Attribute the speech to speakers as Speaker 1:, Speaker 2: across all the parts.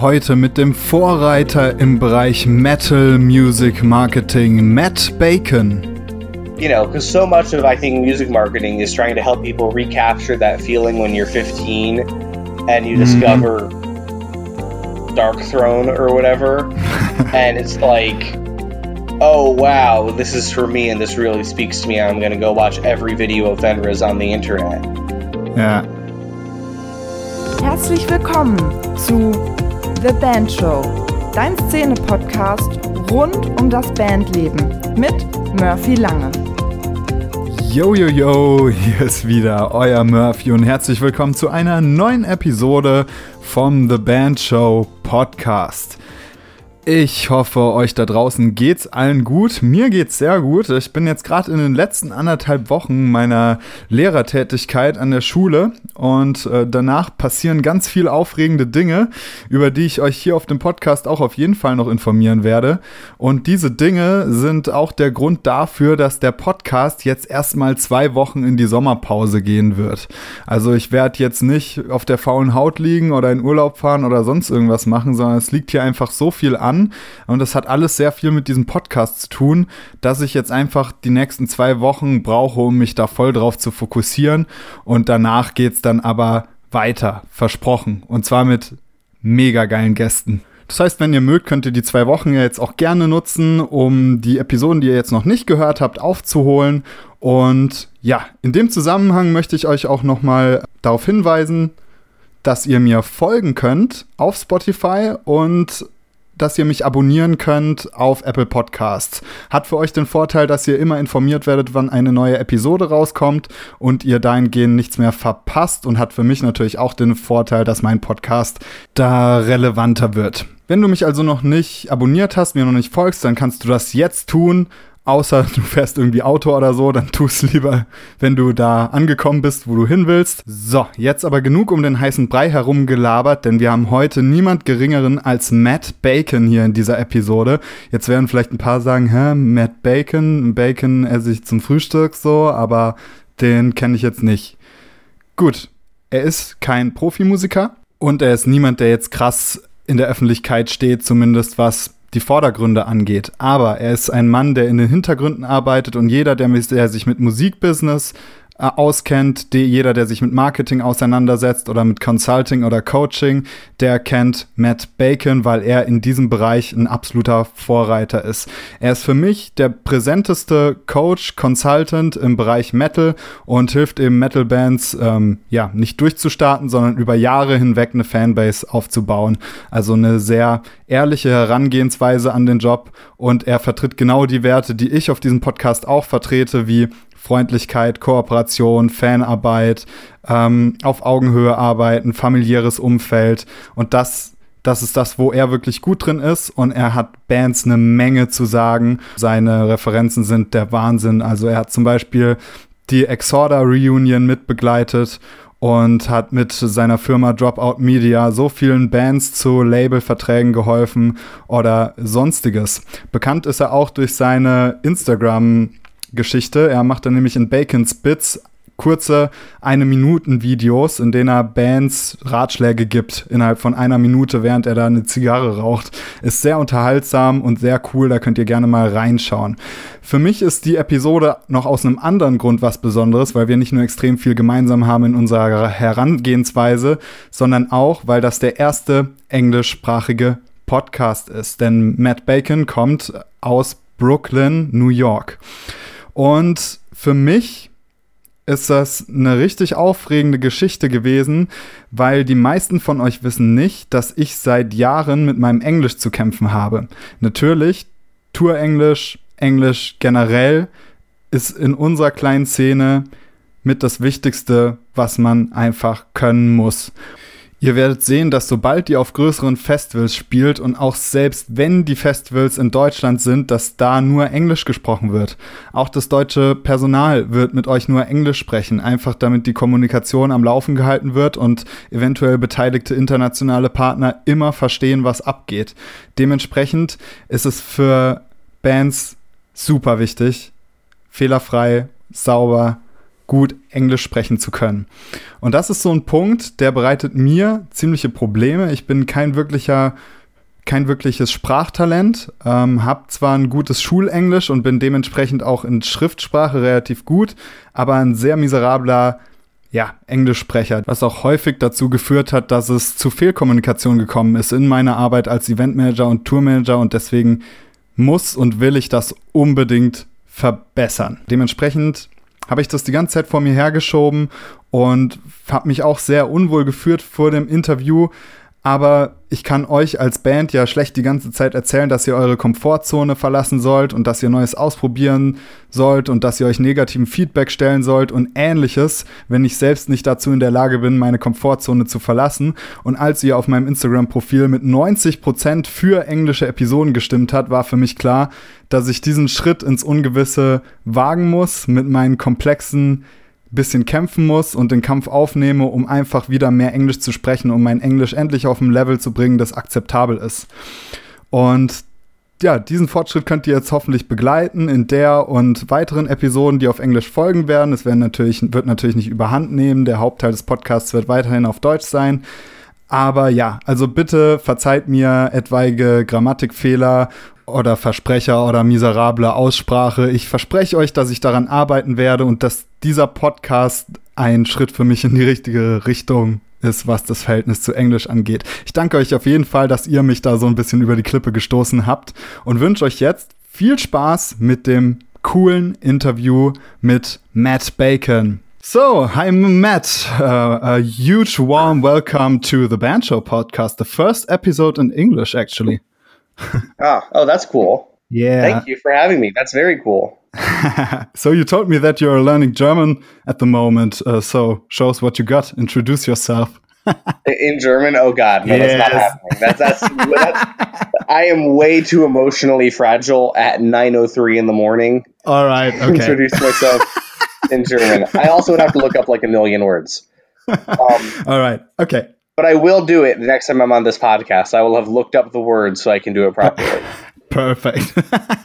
Speaker 1: Heute mit dem Vorreiter im Bereich Metal Music Marketing, Matt Bacon.
Speaker 2: You know, because so much of I think music marketing is trying to help people recapture that feeling when you're 15 and you discover Dark Throne or whatever, and it's like, oh wow, this is for me and this really speaks to me. I'm gonna go watch every video of Fenris on the internet.
Speaker 1: Ja,
Speaker 3: Herzlich willkommen zu The Band Show, dein Szene-Podcast rund um das Bandleben mit Murphy Lange.
Speaker 1: Yo, yo, yo, hier ist wieder euer Murphy und herzlich willkommen zu einer neuen Episode vom The Band Show Podcast. Ich hoffe, euch da draußen geht's allen gut. Mir geht's sehr gut. Ich bin jetzt gerade in den letzten anderthalb Wochen meiner Lehrertätigkeit an der Schule und äh, danach passieren ganz viele aufregende Dinge, über die ich euch hier auf dem Podcast auch auf jeden Fall noch informieren werde. Und diese Dinge sind auch der Grund dafür, dass der Podcast jetzt erstmal zwei Wochen in die Sommerpause gehen wird. Also ich werde jetzt nicht auf der faulen Haut liegen oder in Urlaub fahren oder sonst irgendwas machen, sondern es liegt hier einfach so viel an und das hat alles sehr viel mit diesem Podcast zu tun, dass ich jetzt einfach die nächsten zwei Wochen brauche, um mich da voll drauf zu fokussieren und danach geht's dann aber weiter, versprochen und zwar mit mega geilen Gästen. Das heißt, wenn ihr mögt, könnt ihr die zwei Wochen ja jetzt auch gerne nutzen, um die Episoden, die ihr jetzt noch nicht gehört habt, aufzuholen. Und ja, in dem Zusammenhang möchte ich euch auch nochmal darauf hinweisen, dass ihr mir folgen könnt auf Spotify und dass ihr mich abonnieren könnt auf Apple Podcasts. Hat für euch den Vorteil, dass ihr immer informiert werdet, wann eine neue Episode rauskommt und ihr dahingehend nichts mehr verpasst und hat für mich natürlich auch den Vorteil, dass mein Podcast da relevanter wird. Wenn du mich also noch nicht abonniert hast, mir noch nicht folgst, dann kannst du das jetzt tun. Außer du fährst irgendwie Auto oder so, dann tu es lieber, wenn du da angekommen bist, wo du hin willst. So, jetzt aber genug um den heißen Brei herumgelabert, denn wir haben heute niemand geringeren als Matt Bacon hier in dieser Episode. Jetzt werden vielleicht ein paar sagen, hä, Matt Bacon, Bacon esse ich zum Frühstück so, aber den kenne ich jetzt nicht. Gut, er ist kein Profimusiker und er ist niemand, der jetzt krass in der Öffentlichkeit steht, zumindest was die Vordergründe angeht. Aber er ist ein Mann, der in den Hintergründen arbeitet und jeder, der, der sich mit Musikbusiness auskennt, die, jeder, der sich mit Marketing auseinandersetzt oder mit Consulting oder Coaching, der kennt Matt Bacon, weil er in diesem Bereich ein absoluter Vorreiter ist. Er ist für mich der präsenteste Coach, Consultant im Bereich Metal und hilft eben Metal-Bands, ähm, ja, nicht durchzustarten, sondern über Jahre hinweg eine Fanbase aufzubauen. Also eine sehr ehrliche Herangehensweise an den Job und er vertritt genau die Werte, die ich auf diesem Podcast auch vertrete, wie Freundlichkeit, Kooperation, Fanarbeit, ähm, auf Augenhöhe arbeiten, familiäres Umfeld und das das ist das, wo er wirklich gut drin ist und er hat Bands eine Menge zu sagen. Seine Referenzen sind der Wahnsinn. Also er hat zum Beispiel die Exorda Reunion mitbegleitet und hat mit seiner Firma Dropout Media so vielen Bands zu Labelverträgen geholfen oder sonstiges. Bekannt ist er auch durch seine Instagram Geschichte. Er macht dann nämlich in Bacons Bits kurze eine Minuten Videos, in denen er Bands Ratschläge gibt innerhalb von einer Minute, während er da eine Zigarre raucht. Ist sehr unterhaltsam und sehr cool, da könnt ihr gerne mal reinschauen. Für mich ist die Episode noch aus einem anderen Grund was Besonderes, weil wir nicht nur extrem viel gemeinsam haben in unserer Herangehensweise, sondern auch, weil das der erste englischsprachige Podcast ist. Denn Matt Bacon kommt aus Brooklyn, New York. Und für mich ist das eine richtig aufregende Geschichte gewesen, weil die meisten von euch wissen nicht, dass ich seit Jahren mit meinem Englisch zu kämpfen habe. Natürlich, Tourenglisch, Englisch generell ist in unserer kleinen Szene mit das Wichtigste, was man einfach können muss. Ihr werdet sehen, dass sobald ihr auf größeren Festivals spielt und auch selbst wenn die Festivals in Deutschland sind, dass da nur Englisch gesprochen wird. Auch das deutsche Personal wird mit euch nur Englisch sprechen, einfach damit die Kommunikation am Laufen gehalten wird und eventuell beteiligte internationale Partner immer verstehen, was abgeht. Dementsprechend ist es für Bands super wichtig, fehlerfrei, sauber, gut Englisch sprechen zu können. Und das ist so ein Punkt, der bereitet mir ziemliche Probleme. Ich bin kein wirklicher kein wirkliches Sprachtalent, ähm, habe zwar ein gutes Schulenglisch und bin dementsprechend auch in Schriftsprache relativ gut, aber ein sehr miserabler ja, Englischsprecher, was auch häufig dazu geführt hat, dass es zu Fehlkommunikation gekommen ist in meiner Arbeit als Eventmanager und Tourmanager und deswegen muss und will ich das unbedingt verbessern. Dementsprechend habe ich das die ganze Zeit vor mir hergeschoben und habe mich auch sehr unwohl geführt vor dem Interview, aber ich kann euch als Band ja schlecht die ganze Zeit erzählen, dass ihr eure Komfortzone verlassen sollt und dass ihr Neues ausprobieren sollt und dass ihr euch negativen Feedback stellen sollt und ähnliches, wenn ich selbst nicht dazu in der Lage bin, meine Komfortzone zu verlassen. Und als ihr auf meinem Instagram-Profil mit 90% für englische Episoden gestimmt hat, war für mich klar, dass ich diesen Schritt ins Ungewisse wagen muss mit meinen komplexen bisschen kämpfen muss und den Kampf aufnehme, um einfach wieder mehr Englisch zu sprechen, um mein Englisch endlich auf ein Level zu bringen, das akzeptabel ist. Und ja, diesen Fortschritt könnt ihr jetzt hoffentlich begleiten in der und weiteren Episoden, die auf Englisch folgen werden. Es werden natürlich, wird natürlich nicht überhand nehmen. Der Hauptteil des Podcasts wird weiterhin auf Deutsch sein. Aber ja, also bitte verzeiht mir etwaige Grammatikfehler oder Versprecher oder miserable Aussprache. Ich verspreche euch, dass ich daran arbeiten werde und dass dieser Podcast ein Schritt für mich in die richtige Richtung ist, was das Verhältnis zu Englisch angeht. Ich danke euch auf jeden Fall, dass ihr mich da so ein bisschen über die Klippe gestoßen habt und wünsche euch jetzt viel Spaß mit dem coolen Interview mit Matt Bacon. So, hi Matt. Uh, a huge warm welcome to the Band Show podcast, the first episode in English, actually.
Speaker 2: ah, oh, that's cool.
Speaker 1: Yeah.
Speaker 2: Thank you for having me. That's very cool.
Speaker 1: so you told me that you're learning German at the moment. Uh, so show us what you got. Introduce yourself.
Speaker 2: In German? Oh God, no, yes. that's not happening. That's, that's, that's, I am way too emotionally fragile at 9:03 in the morning.
Speaker 1: All right. Okay.
Speaker 2: Introduce myself in German. I also would have to look up like a million words. Um,
Speaker 1: All right. Okay.
Speaker 2: But I will do it the next time I'm on this podcast. I will have looked up the words so I can do it properly.
Speaker 1: Perfect.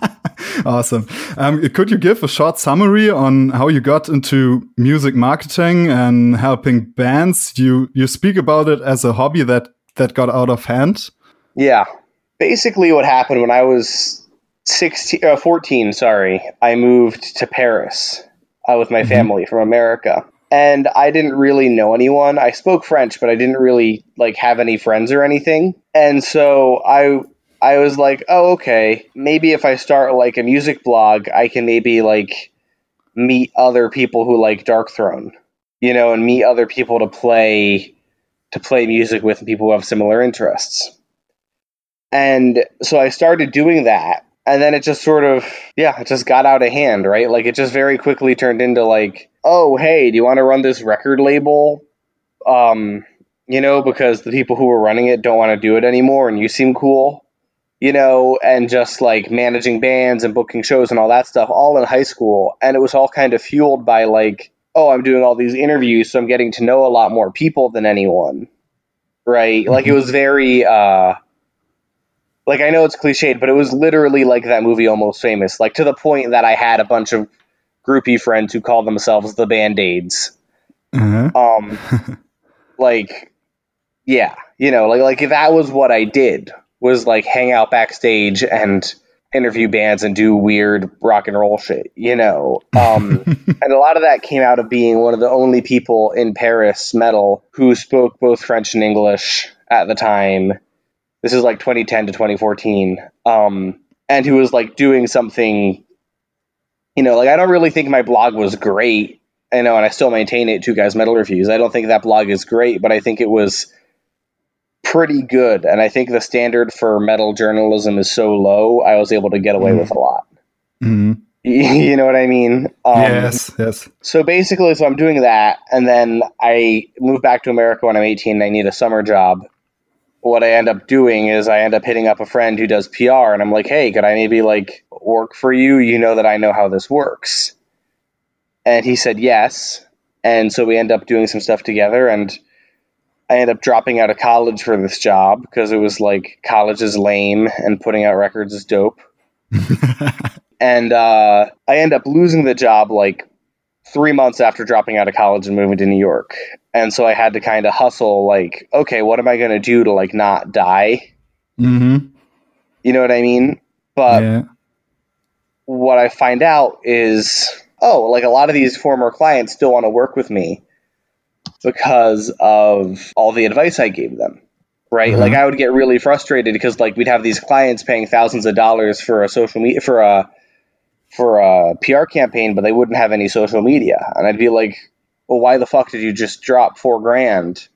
Speaker 1: awesome. Um, could you give a short summary on how you got into music marketing and helping bands? You you speak about it as a hobby that that got out of hand.
Speaker 2: Yeah. Basically, what happened when I was 16, uh, 14, sorry, I moved to Paris uh, with my mm -hmm. family from America and I didn't really know anyone. I spoke French, but I didn't really like have any friends or anything. And so I I was like, "Oh, okay. Maybe if I start like a music blog, I can maybe like meet other people who like Darkthrone, you know, and meet other people to play to play music with and people who have similar interests." And so I started doing that. And then it just sort of, yeah, it just got out of hand, right? Like it just very quickly turned into like oh, hey, do you want to run this record label? Um, you know, because the people who were running it don't want to do it anymore and you seem cool, you know, and just like managing bands and booking shows and all that stuff, all in high school. And it was all kind of fueled by like, oh, I'm doing all these interviews, so I'm getting to know a lot more people than anyone. Right? Mm-hmm. Like it was very, uh, like I know it's cliched, but it was literally like that movie Almost Famous, like to the point that I had a bunch of groupie friends who call themselves the Band Aids. Uh-huh. Um, like, yeah, you know, like like that was what I did was like hang out backstage and interview bands and do weird rock and roll shit, you know. Um, and a lot of that came out of being one of the only people in Paris metal who spoke both French and English at the time. This is like 2010 to 2014. Um, and who was like doing something you know, like I don't really think my blog was great. I know, and I still maintain it. Two guys metal reviews. I don't think that blog is great, but I think it was pretty good. And I think the standard for metal journalism is so low. I was able to get away mm. with a lot.
Speaker 1: Mm.
Speaker 2: You know what I mean?
Speaker 1: Um, yes, yes.
Speaker 2: So basically, so I'm doing that, and then I move back to America when I'm 18. and I need a summer job, what I end up doing is I end up hitting up a friend who does PR and I'm like, hey, could I maybe like work for you? You know that I know how this works. And he said yes. And so we end up doing some stuff together and I end up dropping out of college for this job because it was like college is lame and putting out records is dope. and uh, I end up losing the job like three months after dropping out of college and moving to New York. And so I had to kind of hustle, like, okay, what am I going to do to like not die?
Speaker 1: Mm-hmm.
Speaker 2: You know what I mean? But
Speaker 1: yeah.
Speaker 2: what I find out is, oh, like a lot of these former clients still want to work with me because of all the advice I gave them. Right?
Speaker 1: Mhm.
Speaker 2: Like I would get really frustrated because like we'd have these clients paying thousands of dollars for a social media for a for a PR campaign, but they wouldn't have any social media. And I'd be like, Well, why the fuck did you just drop four grand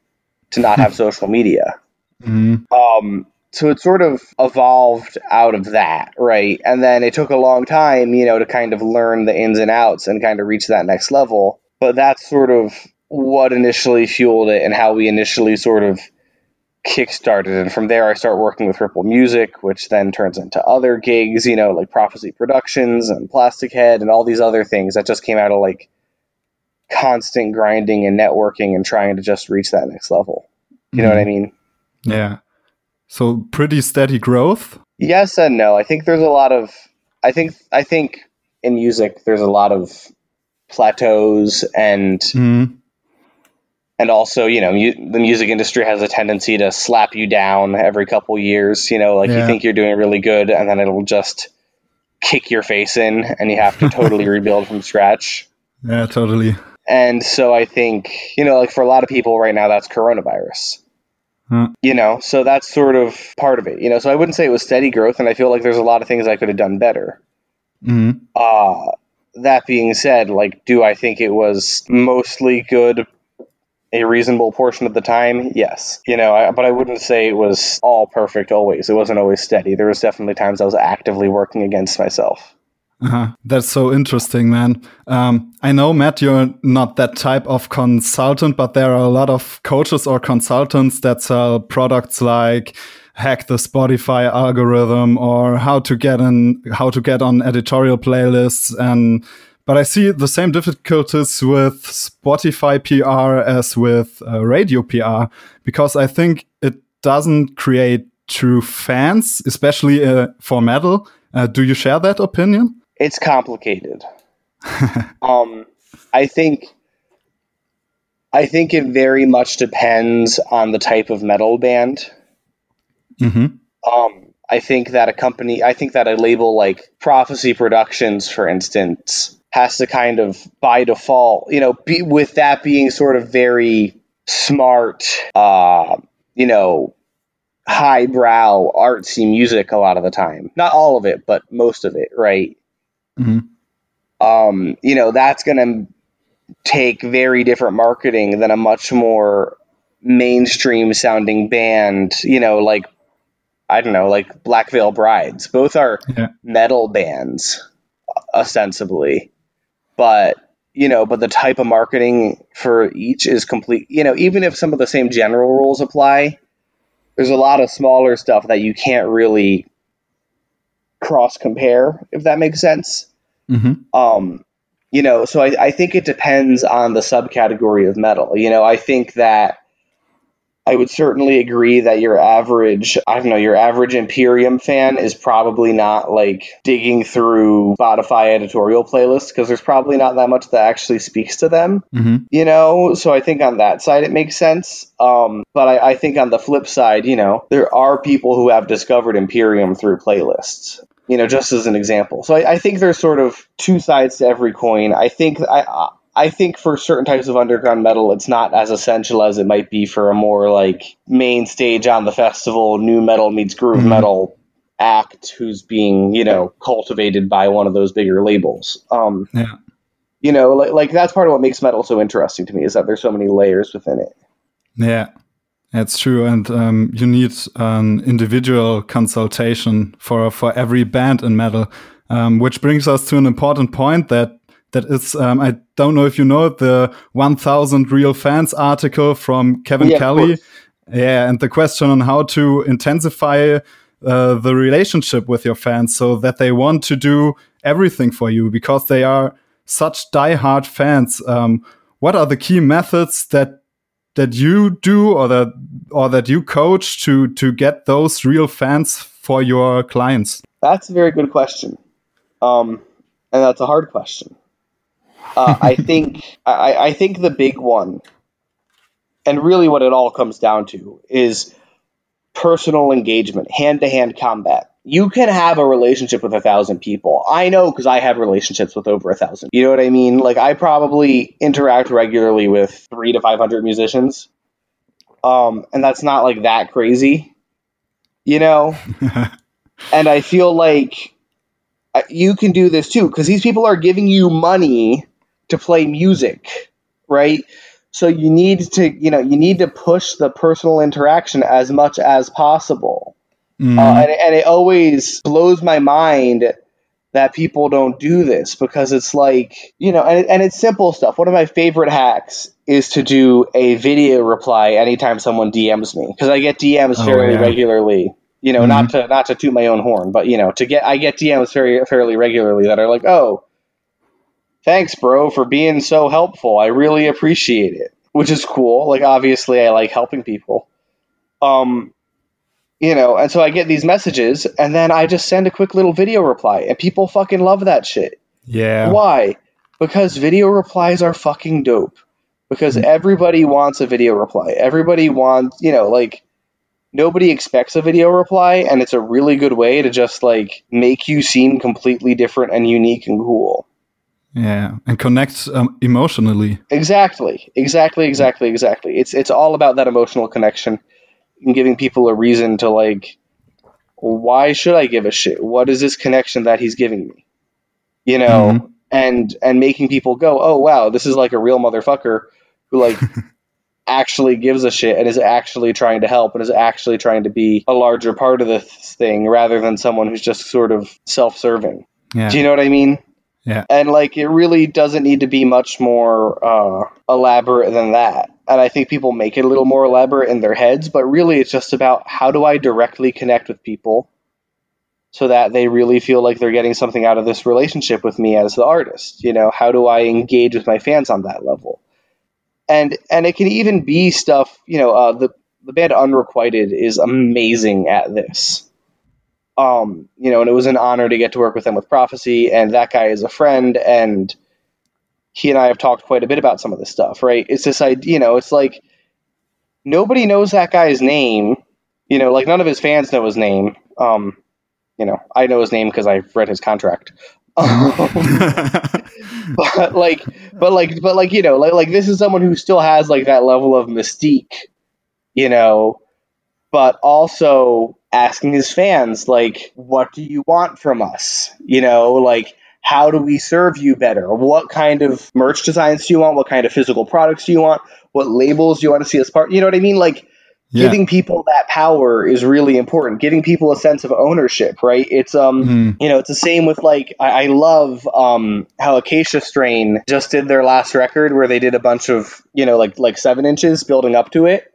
Speaker 2: to not have social media?
Speaker 1: Mm-hmm.
Speaker 2: Um, so it sort of evolved out of that, right? And then it took a long time, you know, to kind of learn the ins and outs and kind of reach that next level. But that's sort of what initially fueled it and how we initially sort of kickstarted. And from there, I start working with Ripple Music, which then turns into other gigs, you know, like Prophecy Productions and Plastic Head and all these other things that just came out of like constant grinding and networking and trying to just reach that next level. You know what I mean?
Speaker 1: Yeah. So pretty steady growth.
Speaker 2: Yes and no. I think there's a lot of I think I think in music there's a lot of plateaus and
Speaker 1: Mm-hmm.
Speaker 2: and also you know mu- the music industry has a tendency to slap you down every couple years. You know, like you think you're doing really good and then it'll just kick your face in and you have to totally rebuild from scratch.
Speaker 1: Yeah, totally.
Speaker 2: And so I think, you know, like for a lot of people right now, that's coronavirus.
Speaker 1: Huh.
Speaker 2: You know, so that's sort of part of it. You know, so I wouldn't say it was steady growth, and I feel like there's a lot of things I could have done better.
Speaker 1: hmm
Speaker 2: Uh, that being said, like, do I think it was mostly good a reasonable portion of the time? Yes. You know, I, but I wouldn't say it was all perfect always. It wasn't always steady. There was definitely times I was actively working against myself.
Speaker 1: Uh-huh. That's so interesting, man. Um, I know, Matt, you're not that type of consultant, but there are a lot of coaches or consultants that sell products like hack the Spotify algorithm or how to get in, how to get on editorial playlists. And, but I see the same difficulties with Spotify PR as with uh, radio PR because I think it doesn't create true fans, especially uh, for metal. Uh, do you share that opinion?
Speaker 2: It's complicated. um, I think I think it very much depends on the type of metal band.
Speaker 1: hmm
Speaker 2: Um, I think that a company, I think that a label like Prophecy Productions, for instance, has to kind of by default, you know, be, with that being sort of very smart, uh, you know, highbrow artsy music a lot of the time. Not all of it, but most of it, right?
Speaker 1: Hmm
Speaker 2: um, you know, that's going to take very different marketing than a much more mainstream sounding band, you know, like, I don't know, like Black Veil Brides. Both are
Speaker 1: Yeah.
Speaker 2: metal bands, ostensibly. But, you know, but the type of marketing for each is complete. You know, even if some of the same general rules apply, there's a lot of smaller stuff that you can't really cross compare, if that makes sense
Speaker 1: hmm
Speaker 2: um you know so I, I think it depends on the subcategory of metal. You know i think that i would certainly agree that your average i don't know your average imperium fan is probably not like digging through spotify editorial playlists because there's probably not that much that actually speaks to them
Speaker 1: hmm
Speaker 2: you know? So i think on that side it makes sense. Um, but I, I think on the flip side you know there are people who have discovered imperium through playlists you know just as an example so I, I think there's sort of two sides to every coin i think i I think for certain types of underground metal, it's not as essential as it might be for a more like main stage on the festival, nu metal meets groove
Speaker 1: Mhm.
Speaker 2: metal act who's being, you know, cultivated by one of those bigger labels. Um,
Speaker 1: Yeah.
Speaker 2: you know, like, like that's part of what makes metal so interesting to me is that there's so many layers within it.
Speaker 1: Yeah, that's true. And um, you need an individual consultation for for every band in metal, um, which brings us to an important point that that is um, I don't know if you know the 1000 real fans article from Kevin
Speaker 2: Yeah,
Speaker 1: Kelly. Yeah, and the question on how to intensify uh, the relationship with your fans so that they want to do everything for you because they are such diehard fans. Um, what are the key methods that that you do or that or that you coach to to get those real fans for your clients?
Speaker 2: That's a very good question. Um, and that's a hard question. Uh, I think I, I think the big one, and really what it all comes down to, is personal engagement, hand to hand combat. You can have a relationship with a thousand people. I know because I have relationships with over a thousand. You know what I mean? Like I probably interact regularly with three to five hundred musicians, um, and that's not like that crazy, you know. and I feel like uh, you can do this too because these people are giving you money to play music, right? So you need to, you know, you need to push the personal interaction as much as possible. Mm. Uh, and, and it always blows my mind that people don't do this because it's like, you know, and, and it's simple stuff. One of my favorite hacks is to do a video reply anytime someone DMs me because I get DMs oh, fairly yeah. regularly. You know, mm-hmm. not to not to toot my own horn, but you know, to get I get DMs very fairly regularly that are like, "Oh, thanks, bro, for being so helpful. I really appreciate it." Which is cool. Like obviously I like helping people. Um you know, and so I get these messages and then I just send a quick little video reply and people fucking love that shit.
Speaker 1: Yeah.
Speaker 2: Why? Because video replies are fucking dope. Because mm. everybody wants a video reply. Everybody wants, you know, like nobody expects a video reply and it's a really good way to just like make you seem completely different and unique and cool
Speaker 1: yeah and connects um, emotionally
Speaker 2: exactly exactly exactly exactly it's it's all about that emotional connection and giving people a reason to like why should i give a shit what is this connection that he's giving me you know mm-hmm. and and making people go oh wow this is like a real motherfucker who like actually gives a shit and is actually trying to help and is actually trying to be a larger part of this thing rather than someone who's just sort of self-serving. Yeah. Do you know what I mean?
Speaker 1: Yeah.
Speaker 2: And like it really doesn't need to be much more uh, elaborate than that. And I think people make it a little more elaborate in their heads, but really it's just about how do I directly connect with people so that they really feel like they're getting something out of this relationship with me as the artist. You know, how do I engage with my fans on that level? and and it can even be stuff. You know, uh, the the band Unreqvited is amazing at this. Um, you know, and it was an honor to get to work with them with Prophecy, and that guy is a friend, and he and I have talked quite a bit about some of this stuff. Right? It's this idea. You know, it's like nobody knows that guy's name. You know, like none of his fans know his name. Um, you know, I know his name because I've read his contract. Um, but like, but like, but like, you know, like, like this is someone who still has like that level of mystique, you know, but also asking his fans like, what do you want from us? You know, like, how do we serve you better? What kind of merch designs do you want? What kind of physical products do you want? What labels do you want to see as part? You know what I mean? Like, yeah. giving people that power is really important giving people a sense of ownership right it's um mm. you know it's the same with like i, I love um how acacia strain just did their last record where they did a bunch of you know like like seven inches building up to it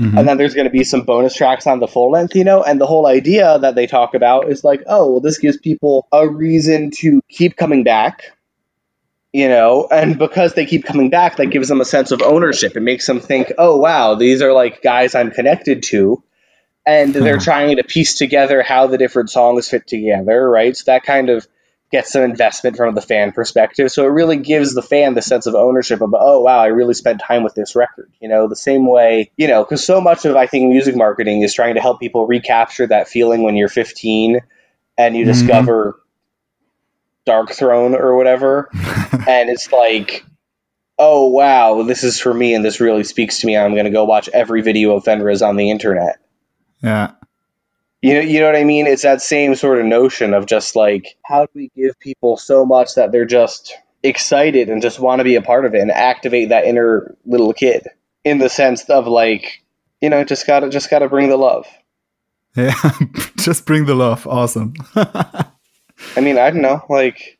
Speaker 2: mm-hmm. and then there's going to be some bonus tracks on the full length you know and the whole idea that they talk about is like oh well this gives people a reason to keep coming back you know and because they keep coming back that gives them a sense of ownership it makes them think oh wow these are like guys i'm connected to and they're uh-huh. trying to piece together how the different songs fit together right so that kind of gets some investment from the fan perspective so it really gives the fan the sense of ownership of oh wow i really spent time with this record you know the same way you know because so much of i think music marketing is trying to help people recapture that feeling when you're 15 and you mm-hmm. discover Darkthrone or whatever, and it's like, oh wow, this is for me, and this really speaks to me. I'm going to go watch every video of Fenriz on the internet.
Speaker 1: Yeah.
Speaker 2: You know, you know what I mean? It's that same sort of notion of just like, how do we give people so much that they're just excited and just want to be a part of it and activate that inner little kid in the sense of like, you know, just gotta just gotta bring the love.
Speaker 1: Yeah, just bring the love. Awesome.
Speaker 2: I mean, I don't know. Like,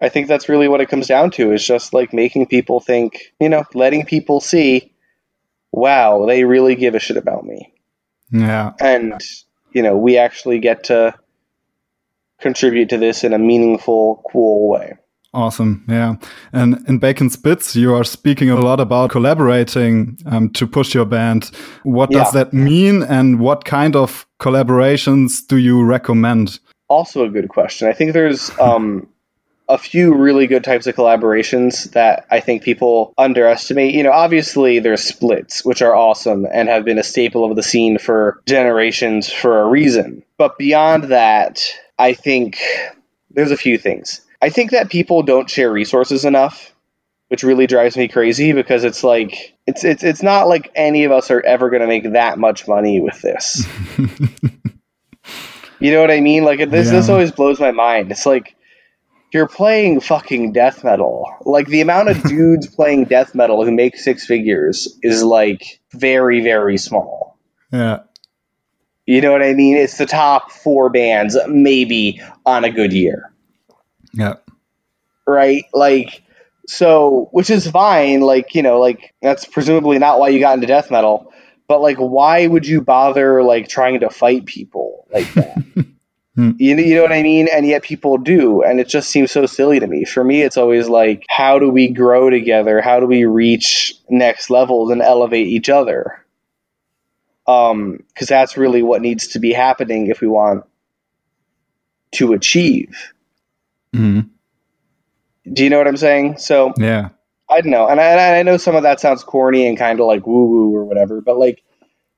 Speaker 2: I think that's really what it comes down to is just like making people think, you know, letting people see, wow, they really give a shit about me.
Speaker 1: Yeah.
Speaker 2: And, you know, we actually get to contribute to this in a meaningful, cool way.
Speaker 1: Awesome. Yeah. And in Bacon's Bits, you are speaking a lot about collaborating um, to push your band. What does yeah. that mean? And what kind of collaborations do you recommend?
Speaker 2: also a good question. I think there's um, a few really good types of collaborations that I think people underestimate. You know, obviously there's splits, which are awesome and have been a staple of the scene for generations for a reason. But beyond that, I think there's a few things. I think that people don't share resources enough, which really drives me crazy because it's like it's it's it's not like any of us are ever going to make that much money with this. you know what I mean? Like this
Speaker 1: Yeah.
Speaker 2: this always blows my mind. It's like you're playing fucking death metal. Like the amount of dudes playing death metal who make six figures is like very very small.
Speaker 1: Yeah.
Speaker 2: You know what I mean? It's the top 4 bands maybe on a good year.
Speaker 1: Yeah.
Speaker 2: right? Like, so, which is fine. Like, you know, like that's presumably not why you got into death metal. But like, why would you bother like trying to fight people like that?
Speaker 1: Hmm.
Speaker 2: you know, you know what I mean? And yet people do, and it just seems so silly to me. For me, it's always like, how do we grow together? How do we reach next levels and elevate each other? Um, because that's really what needs to be happening if we want to achieve.
Speaker 1: Mhm.
Speaker 2: Do you know what I'm saying? So
Speaker 1: Yeah.
Speaker 2: I don't know, and I, and I know some of that sounds corny and kind of like woo woo or whatever, but like,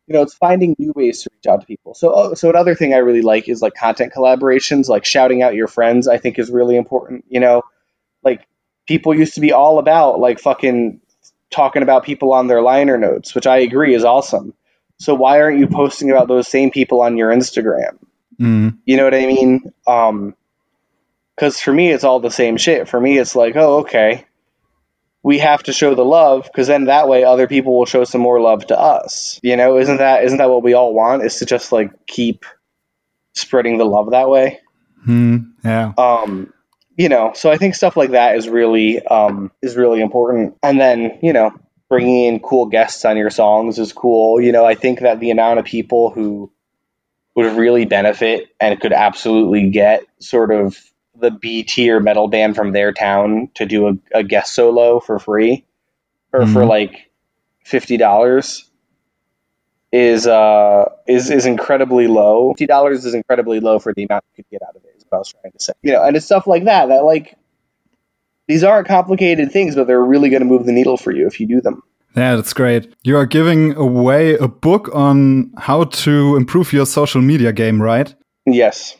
Speaker 2: you know, it's finding new ways to reach out to people. So, oh, so another thing I really like is like content collaborations, like shouting out your friends. I think is really important. You know, like people used to be all about like fucking talking about people on their liner notes, which I agree is awesome. So why aren't you posting about those same people on your Instagram?
Speaker 1: Mhm.
Speaker 2: You know what I mean? Um, because for me, it's all the same shit. For me, it's like, oh, okay, we have to show the love because then that way other people will show some more love to us. You know, isn't that isn't that what we all want? Is to just like keep spreading the love that way.
Speaker 1: Mhm. Yeah.
Speaker 2: Um, you know, so I think stuff like that is really um, is really important. And then you know, bringing in cool guests on your songs is cool. You know, I think that the amount of people who would really benefit and could absolutely get sort of the B tier metal band from their town to do a, a guest solo for free or for
Speaker 1: Mhm.
Speaker 2: like fifty dollars is uh is is incredibly low. Fifty dollars is incredibly low for the amount you could get out of it. Is what I was trying to say. You know, and it's stuff like that that like these aren't complicated things, but they're really going to move the needle for you if you do them.
Speaker 1: Yeah, that's great. You are giving away a book on how to improve your social media game, right?
Speaker 2: Yes.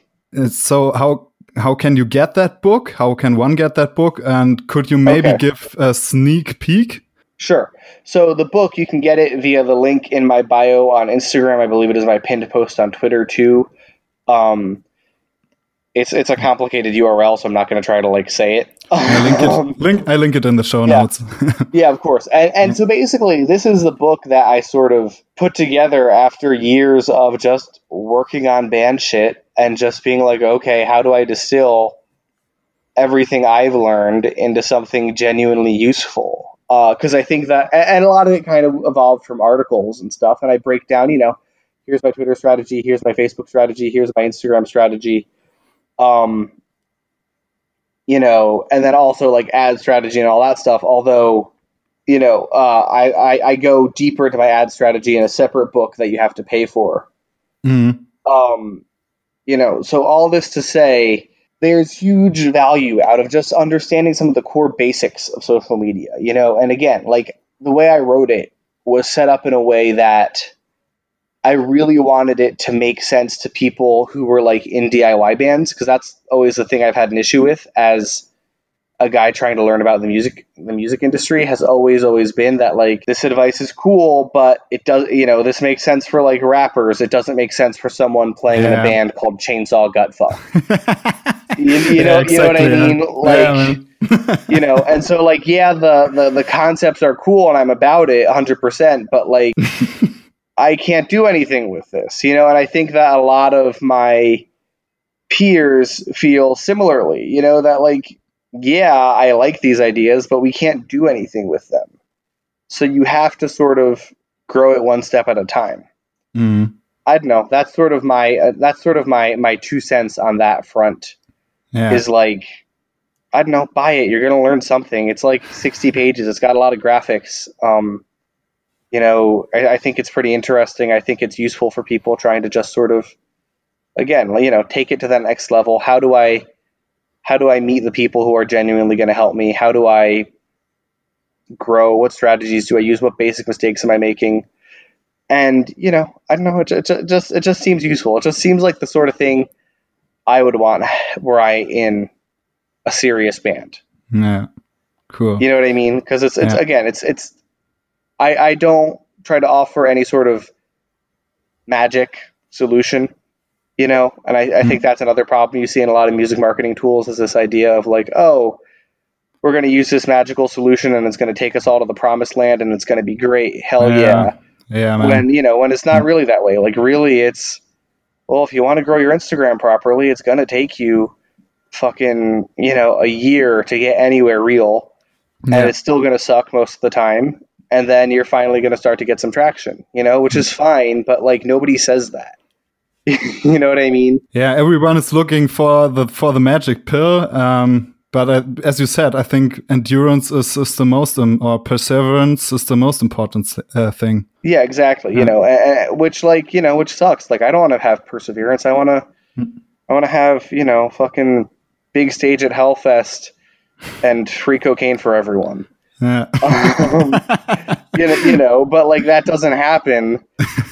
Speaker 1: So how how can you get that book? How can one get that book? And could you maybe
Speaker 2: Okay.
Speaker 1: give a sneak peek?
Speaker 2: Sure. So the book you can get it via the link in my bio on Instagram. I believe it is my pinned post on Twitter too. Um, it's it's a complicated URL, so I'm not going to try to like say it.
Speaker 1: I link
Speaker 2: Um,
Speaker 1: it. Link. I link it in the show
Speaker 2: yeah.
Speaker 1: notes.
Speaker 2: Yeah, of course. And, and so basically, this is the book that I sort of put together after years of just working on band shit and just being like, okay, how do I distill everything I've learned into something genuinely useful? Because I think that, and a lot of it kind of evolved from articles and stuff. And I break down, you know, here's my Twitter strategy, here's my Facebook strategy, here's my Instagram strategy. Um, you know, and then also like ad strategy and all that stuff. Although, you know, uh, I, I, I go deeper into my ad strategy in a separate book that you have to pay for.
Speaker 1: Mhm.
Speaker 2: Um, you know, so all this to say, there's huge value out of just understanding some of the core basics of social media, you know, and again, like the way I wrote it was set up in a way that I really wanted it to make sense to people who were like in DIY bands because that's always the thing I've had an issue with as a guy trying to learn about the music the music industry has always always been that like this advice is cool but it does you know this makes sense for like rappers. It doesn't make sense for someone playing in a band called Chainsaw Gutfuck you, you
Speaker 1: Yeah,
Speaker 2: know you know what I
Speaker 1: exactly, yeah.
Speaker 2: mean like
Speaker 1: Yeah,
Speaker 2: you know and so like yeah the, the the concepts are cool and i'm about it 100% but like i can't do anything with this you know and i think that a lot of my peers feel similarly you know that like yeah i like these ideas but we can't do anything with them so you have to sort of grow it one step at a time
Speaker 1: Mhm.
Speaker 2: i don't know that's sort of my uh, that's sort of my my two cents on that front
Speaker 1: Yeah.
Speaker 2: is like I don't know, buy it. You're gonna learn something. It's like 60 pages. It's got a lot of graphics. Um, you know, I, I think it's pretty interesting. I think it's useful for people trying to just sort of, again, you know, take it to that next level. How do I how do I meet the people who are genuinely going to help me? How do I grow? What strategies do I use? What basic mistakes am I making? And you know, I don't know. It, it just it just seems useful. It just seems like the sort of thing I would want were I in a serious band.
Speaker 1: Yeah, cool.
Speaker 2: You know what I mean? Because it's it's
Speaker 1: Yeah.
Speaker 2: again, it's it's. I I don't try to offer any sort of magic solution, you know, and I, I mm-hmm. think that's another problem you see in a lot of music marketing tools is this idea of like, oh, we're going to use this magical solution and it's going to take us all to the promised land and it's going to be great. Hell
Speaker 1: Yeah.
Speaker 2: yeah.
Speaker 1: yeah, man.
Speaker 2: When you know when it's not mm. really that way. Like really, it's well, if you want to grow your Instagram properly, it's going to take you fucking you know a year to get anywhere real
Speaker 1: yeah.
Speaker 2: and it's still going to suck most of the time and then you're finally going to start to get some traction you know which is fine but like nobody says that. You know what i mean?
Speaker 1: Yeah, everyone is looking for the for the magic pill. Um, but uh, as you said, I think endurance is, is the most, um, or perseverance is the most important uh, thing.
Speaker 2: yeah exactly you know a- which like you know which sucks. Like i don't want to have perseverance. I want to i want to have you know fucking big stage at hellfest and free cocaine for everyone
Speaker 1: Yeah,
Speaker 2: um, you know, you know, but like that doesn't happen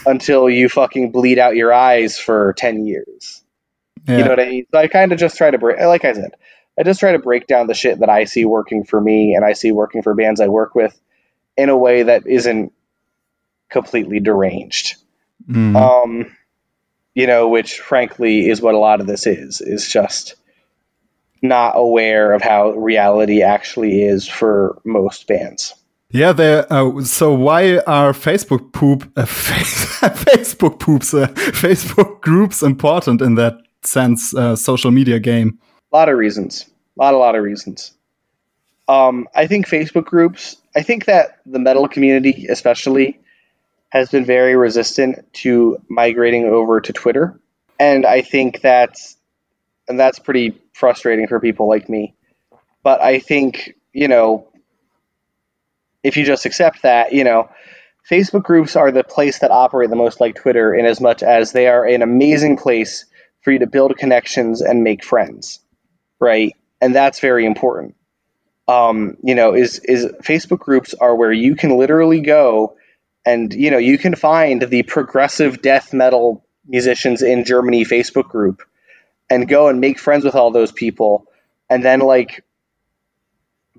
Speaker 2: until you fucking bleed out your eyes for 10 years.
Speaker 1: yeah,
Speaker 2: You know what I mean? So I kind of just try to break, like I said, I just try to break down the shit that I see working for me and I see working for bands I work with in a way that isn't completely deranged.
Speaker 1: Mhm.
Speaker 2: Um, you know, which frankly is what a lot of this is, is just not aware of how reality actually is for most bands.
Speaker 1: yeah. There. Uh, so why are Facebook poop, uh, Facebook poops, uh, Facebook groups important in that sense? Uh, social media game.
Speaker 2: A lot of reasons. A lot, a lot of reasons. Um, I think Facebook groups, I think that the metal community, especially, has been very resistant to migrating over to Twitter. And I think that's, and that's pretty frustrating for people like me. But I think, you know, if you just accept that, you know, Facebook groups are the place that operate the most like Twitter in as much as they are an amazing place for you to build connections and make friends right? And that's very important. Um, you know, is is Facebook groups are where you can literally go and you know you can find the progressive death metal musicians in Germany Facebook group and go and make friends with all those people and then like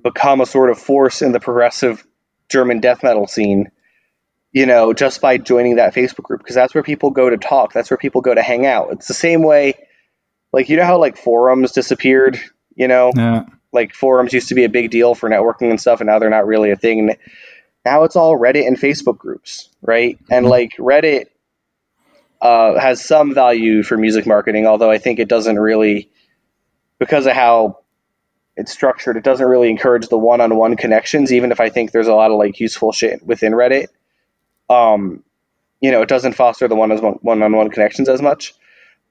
Speaker 2: become a sort of force in the progressive German death metal scene you know just by joining that Facebook group. Because that's where people go to talk. That's where people go to hang out. It's the same way like you know how like forums disappeared you know?
Speaker 1: Yeah,
Speaker 2: like forums used to be a big deal for networking and stuff and now they're not really a thing. Now it's all reddit and facebook groups right? And mm-hmm. like reddit uh, has some value for music marketing although i think it doesn't really because of how it's structured it doesn't really encourage the one-on-one connections even if i think there's a lot of like useful shit within reddit. Um, you know it doesn't foster the one-on-one one-on-one connections as much.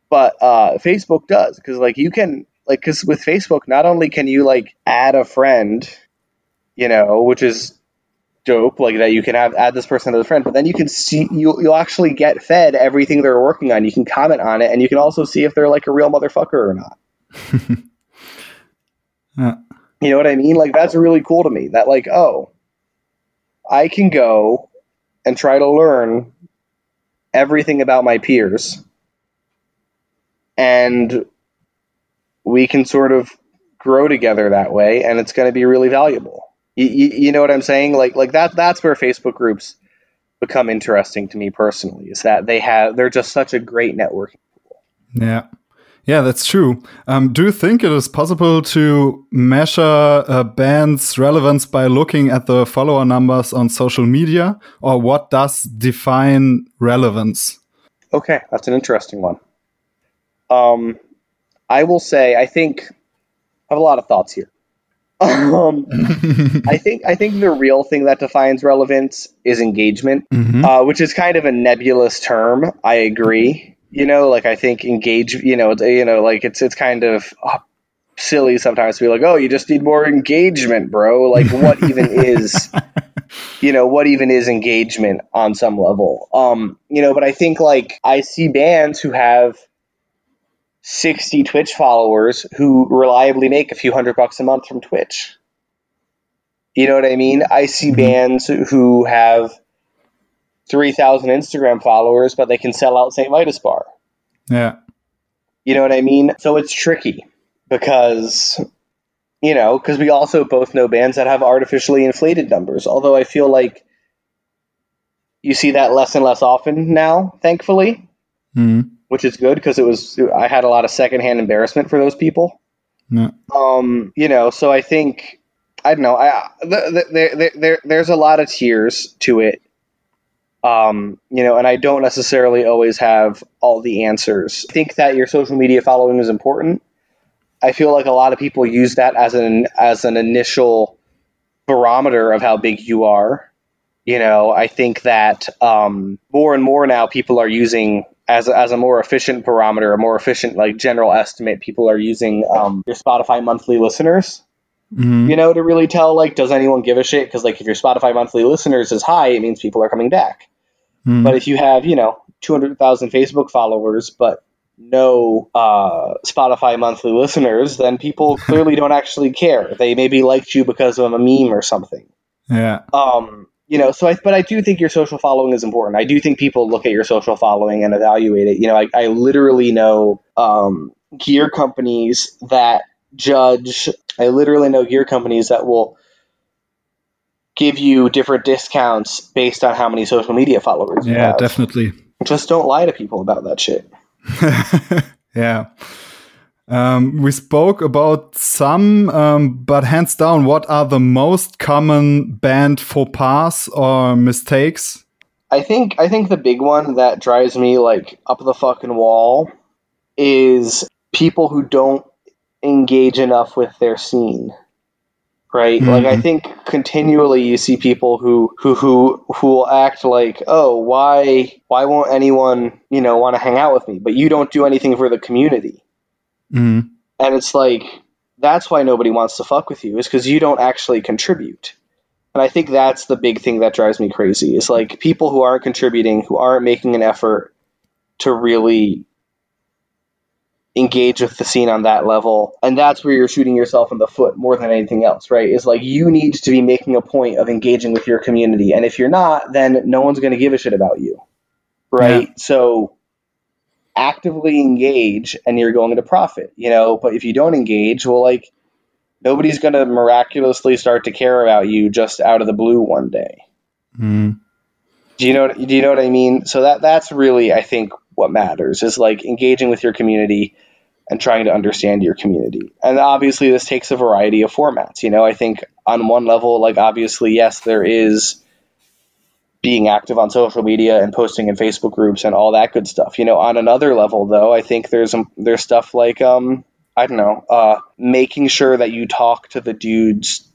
Speaker 2: But uh, Facebook does because like you can like because with Facebook not only can you like add a friend, you know, which is dope, like that you can have add this person as a friend, but then you can see you you'll actually get fed everything they're working on. You can comment on it, and you can also see if they're like a real motherfucker or not.
Speaker 1: Yeah.
Speaker 2: You know what I mean? Like that's really cool to me. That like oh, I can go and try to learn everything about my peers and we can sort of grow together that way and it's going to be really valuable you, you, you know what i'm saying like like that that's where facebook groups become interesting to me personally is that they have they're just such a great networking network
Speaker 1: Yeah. Yeah, that's true. Um, do you think it is possible to measure a band's relevance by looking at the follower numbers on social media? Or what does define relevance?
Speaker 2: okay that's an interesting one um i will say i think i have a lot of thoughts here um i think i think the real thing that defines relevance is engagement
Speaker 1: Mhm.
Speaker 2: uh, which is kind of a nebulous term. I agree. You know, like I think engage. You know, you know, like it's it's kind of uh, silly sometimes to be like, oh, you just need more engagement, bro. Like, what even is, you know, what even is engagement on some level? Um, you know, but I think like I see bands who have 60 Twitch followers who reliably make a few hundred bucks a month from Twitch. You know what I mean? I see
Speaker 1: Mhm.
Speaker 2: bands who have 3,000 Instagram followers, but they can sell out St. Vitus Bar.
Speaker 1: Yeah.
Speaker 2: You know what I mean? So it's tricky because, you know, because we also both know bands that have artificially inflated numbers. Although I feel like you see that less and less often now, thankfully,
Speaker 1: Mm.
Speaker 2: Which is good because it was I had a lot of secondhand embarrassment for those people.
Speaker 1: Yeah.
Speaker 2: Um, you know, so I think I don't know. I there there there there's a lot of tiers to it. Um, you know, and I don't necessarily always have all the answers. I think that your social media following is important. I feel like a lot of people use that as an as an initial barometer of how big you are. You know, I think that um, more and more now people are using as a, as a more efficient barometer, a more efficient like general estimate. People are using um, your Spotify monthly listeners
Speaker 1: Mhm.
Speaker 2: you know, to really tell like, does anyone give a shit? Because like, if your Spotify monthly listeners is high, it means people are coming back.
Speaker 1: Mhm.
Speaker 2: But if you have, you know, two hundred thousand Facebook followers, but no uh, Spotify monthly listeners, then people clearly don't actually care. They maybe liked you because of a meme or something.
Speaker 1: yeah.
Speaker 2: Um, you know, so I, but I do think your social following is important. I do think people look at your social following and evaluate it. You know, I, I literally know um, gear companies that judge. I literally know gear companies that will give you different discounts based on how many social media followers you
Speaker 1: Yeah, definitely.
Speaker 2: Just don't lie to people about that shit.
Speaker 1: yeah. Um, we spoke about some, um, but hands down, what are the most common band faux pas or mistakes?
Speaker 2: I think I think the big one that drives me like up the fucking wall is people who don't engage enough with their scene. Right? Like I
Speaker 1: Mhm.
Speaker 2: think continually you see people who who who who will act like, "Oh, why why won't anyone, you know, want to hang out with me?" But you don't do anything for the community.
Speaker 1: Mm.
Speaker 2: And it's like that's why nobody wants to fuck with you is cuz you don't actually contribute. And I think that's the big thing that drives me crazy. Is like people who aren't contributing, who aren't making an effort to really engage with the scene on that level. And that's where you're shooting yourself in the foot more than anything else, right? Is like you need to be making a point of engaging with your community. And if you're not, then no one's going to give a shit about you. Right? So actively engage and you're going to profit, you know, but if you don't engage, well like nobody's going to miraculously start to care about you just out of the blue one day.
Speaker 1: Mm.
Speaker 2: Do you know what, do you know what I mean? So that that's really I think what matters is like engaging with your community and trying to understand your community. And obviously this takes a variety of formats, you know. I think on one level like obviously yes there is being active on social media and posting in Facebook groups and all that good stuff. You know, on another level though, I think there's um, there's stuff like um I don't know, uh making sure that you talk to the dudes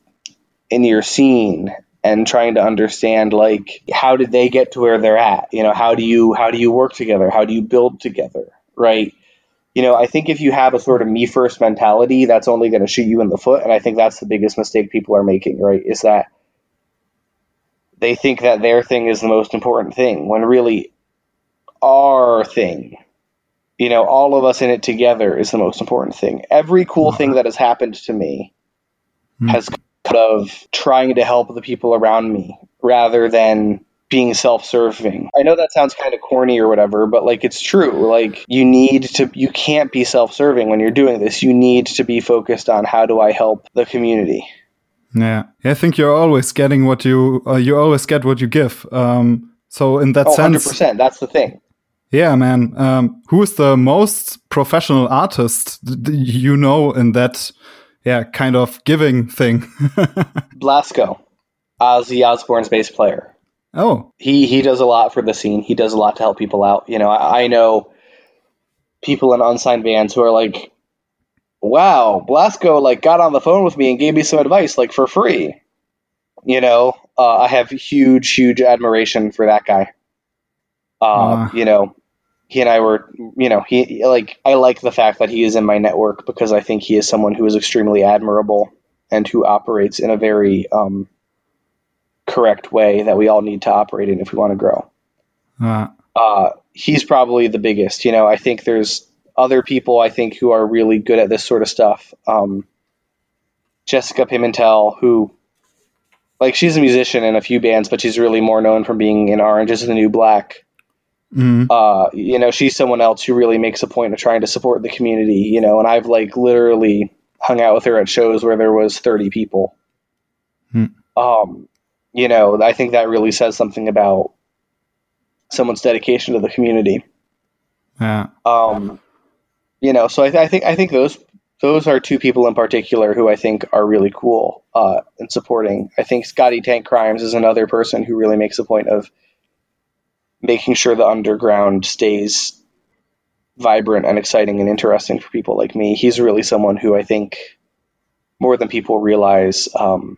Speaker 2: in your scene and trying to understand like how did they get to where they're at? You know how do you how do you work together? How do you build together? Right? You know i think if you have a sort of me first mentality that's only going to shoot you in the foot and i think that's the biggest mistake people are making right is that they think that their thing is the most important thing when really our thing you know all of us in it together is the most important thing every cool thing that has happened to me
Speaker 1: Hmm.
Speaker 2: has come out of trying to help the people around me rather than being self-serving. I know that sounds kind of corny or whatever, but like it's true. Like you need to you can't be self-serving when you're doing this. You need to be focused on how do I help the community.
Speaker 1: Yeah. I think you're always getting what you, uh, you always get what you give. Um, so in that
Speaker 2: Oh,
Speaker 1: sense,
Speaker 2: 100%. That's the thing.
Speaker 1: yeah, man. Um, who is the most professional artist you know in that, yeah, kind of giving thing?
Speaker 2: Blasko, Ozzy Osbourne's bass player.
Speaker 1: oh,
Speaker 2: he he does a lot for the scene. He does a lot to help people out. You know, I, I know people in unsigned bands who are like, "Wow, Blasko like got on the phone with me and gave me some advice like for free." You know, uh, I have huge, huge admiration for that guy. Uh,
Speaker 1: Ah.
Speaker 2: You know, he and I were, you know, he like I like the fact that he is in my network because I think he is someone who is extremely admirable and who operates in a very um, correct way that we all need to operate in if we want to grow
Speaker 1: uh,
Speaker 2: uh, he's probably the biggest. You know, I think there's other people I think who are really good at this sort of stuff. Um, Jessica Pimentel, who like she's a musician in a few bands, but she's really more known from being in Orange is the New Black.
Speaker 1: Mhm.
Speaker 2: Uh, you know, she's someone else who really makes a point of trying to support the community. You know, and I've like literally hung out with her at shows where there was thirty people.
Speaker 1: Hmm.
Speaker 2: Um, you know, I think that really says something about someone's dedication to the community.
Speaker 1: Yeah.
Speaker 2: Um, you know, so I, th- I think I think those those are two people in particular who I think are really cool uh, in supporting. I think Scotty Tankcrimes is another person who really makes a point of making sure the underground stays vibrant and exciting and interesting for people like me. He's really someone who I think more than people realize um,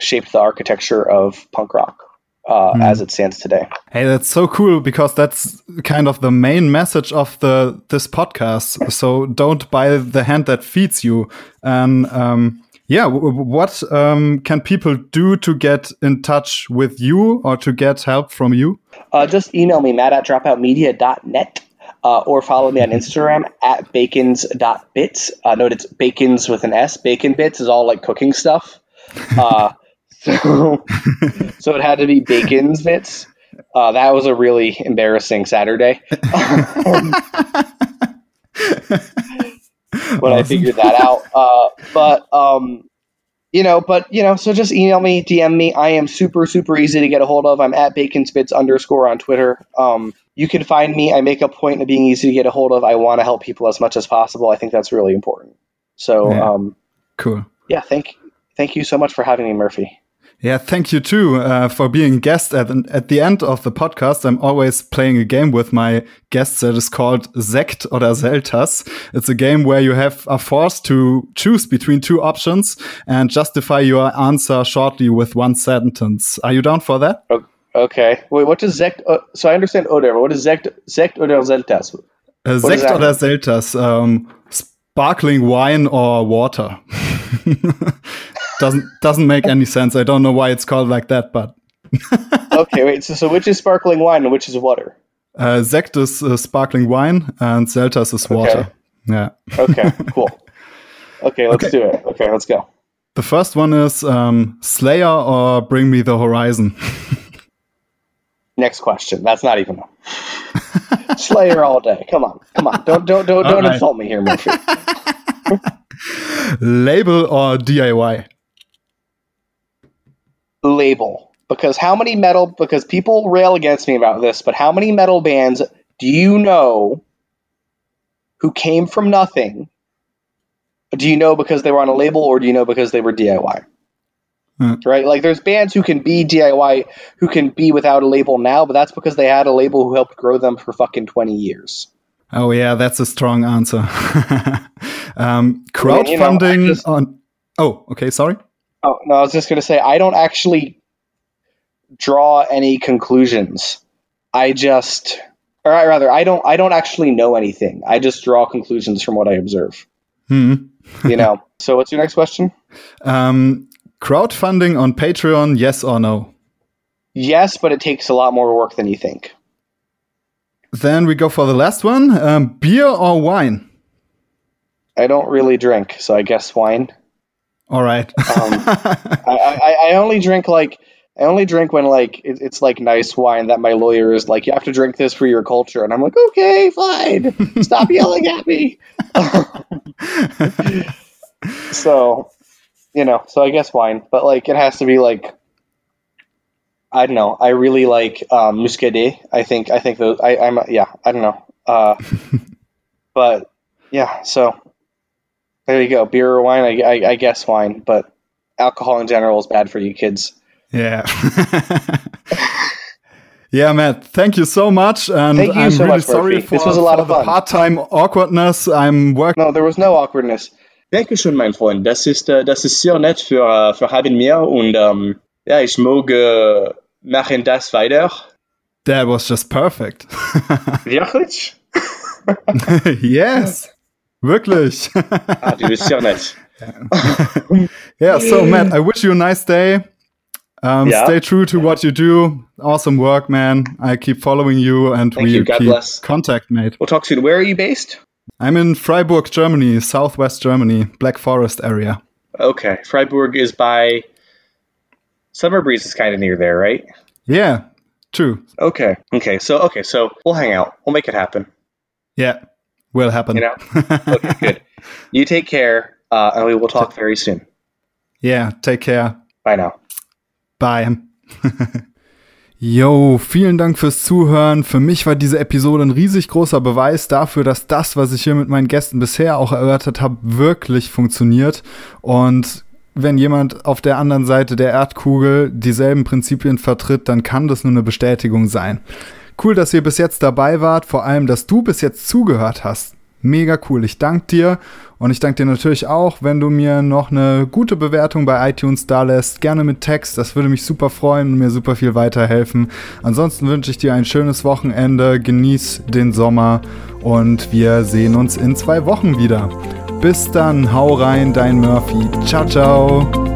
Speaker 2: shaped the architecture of punk rock uh,
Speaker 1: Hmm.
Speaker 2: as it stands today.
Speaker 1: Hey, that's so cool because that's kind of the main message of the this podcast. So don't buy the hand that feeds you. And um, yeah, what um, can people do to get in touch with you or to get help from you?
Speaker 2: Uh, just email me, matt at dropoutmedia.net, uh, or follow me on Instagram at bacons.bits. Uh, note it's bacons with an S. Bacon bits is all like cooking stuff. Uh, so, so it had to be bacons bits. Uh, that was a really embarrassing Saturday. when I figured that out. Uh, but um, you know, but you know, so just email me, DM me. I am super, super easy to get a hold of. I'm at baconspits underscore on Twitter. Um, you can find me. I make a point of being easy to get a hold of. I want to help people as much as possible. I think that's really important. So
Speaker 1: Yeah.
Speaker 2: um,
Speaker 1: Cool.
Speaker 2: yeah, thank thank you so much for having me, Murphy.
Speaker 1: Yeah, thank you too uh, for being a guest. At, at the end of the podcast, I'm always playing a game with my guests that is called Sekt oder Selters. It's a game where you have are forced to choose between two options and justify your answer shortly with one sentence. Are you down for that?
Speaker 2: Okay. Wait, what does Zect? Uh, so I understand Oder, what is Zect? Zect oder Zeltas?
Speaker 1: Uh, Sekt oder Selters, um, sparkling wine or water. doesn't doesn't make any sense. I don't know why it's called like that, but
Speaker 2: okay, wait. So, so which is sparkling wine and which is water?
Speaker 1: Uh, Sekt is uh, sparkling wine and Selters is water. Yeah.
Speaker 2: Okay, cool. Okay, let's
Speaker 1: Okay.
Speaker 2: do it. Okay, let's go.
Speaker 1: The first one is um, Slayer or Bring Me the Horizon.
Speaker 2: Next question. That's not even. Slayer all day. Come on, come on. Don't don't don't don't
Speaker 1: Alright.
Speaker 2: insult me here, Murphy.
Speaker 1: Label or DIY?
Speaker 2: Label. Because how many metal? Because people rail against me about this, but how many metal bands do you know who came from nothing? Do you know because they were on a label, or do you know because they were DIY?
Speaker 1: Hmm.
Speaker 2: Right? Like, there's bands who can be DIY, who can be without a label now, but that's because they had a label who helped grow them for fucking 20 years.
Speaker 1: Oh, yeah, that's a strong answer. um,
Speaker 2: mean, you know,
Speaker 1: crowdfunding
Speaker 2: just-
Speaker 1: on. Oh, okay, sorry.
Speaker 2: Oh no, I was just gonna say I don't actually draw any conclusions. I just, or rather, I don't. I don't actually know anything. I just draw conclusions from what I observe.
Speaker 1: Hmm.
Speaker 2: You know. so, what's your next question?
Speaker 1: Um, crowdfunding on Patreon, yes or no?
Speaker 2: Yes, but it takes a lot more work than you think.
Speaker 1: Then we go for the last one um, beer or wine?
Speaker 2: I don't really drink, so I guess wine.
Speaker 1: All right.
Speaker 2: Um, I, I, I only drink like I only drink when like it, it's like nice wine that my lawyer is like you have to drink this for your culture, and I'm like okay, fine, stop yelling at me. so, you know, so I guess wine, but like it has to be like I don't know. I really like um, Muscadet. I think I think those. I, I'm yeah. I don't know. Uh, but yeah. So there you go. Beer or wine? I, I, I guess wine, but alcohol in general is bad for you kids.
Speaker 1: Yeah. yeah, Matt, thank you so much. And
Speaker 2: Thank you
Speaker 1: I'm
Speaker 2: so
Speaker 1: really
Speaker 2: much,
Speaker 1: sorry
Speaker 2: Murphy.
Speaker 1: for,
Speaker 2: This was a lot
Speaker 1: for
Speaker 2: of
Speaker 1: the
Speaker 2: fun.
Speaker 1: part-time awkwardness. I'm working.
Speaker 2: No, there was no awkwardness. Dankeschön, mein Freund. Das ist, äh, das ist sehr nett für, äh, für haben mir und ähm, ja, ich mag äh, machen das weiter.
Speaker 1: That was just perfect.
Speaker 2: Wirklich?
Speaker 1: yes. Wirklich.
Speaker 2: Ah, du bist sehr nett.
Speaker 1: yeah, so Matt, I wish you a nice day. Um,
Speaker 2: Yeah.
Speaker 1: Stay true to what you do. Awesome work, man. I keep following you and
Speaker 2: Thank
Speaker 1: we
Speaker 2: you. God
Speaker 1: keep
Speaker 2: bless.
Speaker 1: contact, mate.
Speaker 2: We'll talk soon. Where are you based?
Speaker 1: I'm in Freiburg, Germany, southwest Germany, Black Forest area.
Speaker 2: Okay, Freiburg is by Summer Breeze is kind of near there, right?
Speaker 1: Yeah, true.
Speaker 2: Okay, okay, so okay, so we'll hang out. We'll make it happen.
Speaker 1: Yeah, will happen.
Speaker 2: You know? Okay, good. You take care, uh, and we will talk very soon.
Speaker 1: Yeah, take care.
Speaker 2: Bye now.
Speaker 1: Bye. Yo, vielen Dank fürs Zuhören. Für mich war diese Episode ein riesig großer Beweis dafür, dass das, was ich hier mit meinen Gästen bisher auch erörtert habe, wirklich funktioniert. Und wenn jemand auf der anderen Seite der Erdkugel dieselben Prinzipien vertritt, dann kann das nur eine Bestätigung sein. Cool, dass ihr bis jetzt dabei wart, vor allem, dass du bis jetzt zugehört hast. Mega cool. Ich danke dir und ich danke dir natürlich auch, wenn du mir noch eine gute Bewertung bei iTunes da lässt. Gerne mit Text. Das würde mich super freuen und mir super viel weiterhelfen. Ansonsten wünsche ich dir ein schönes Wochenende. Genieß den Sommer und wir sehen uns in zwei Wochen wieder. Bis dann, hau rein, dein Murphy. Ciao, ciao.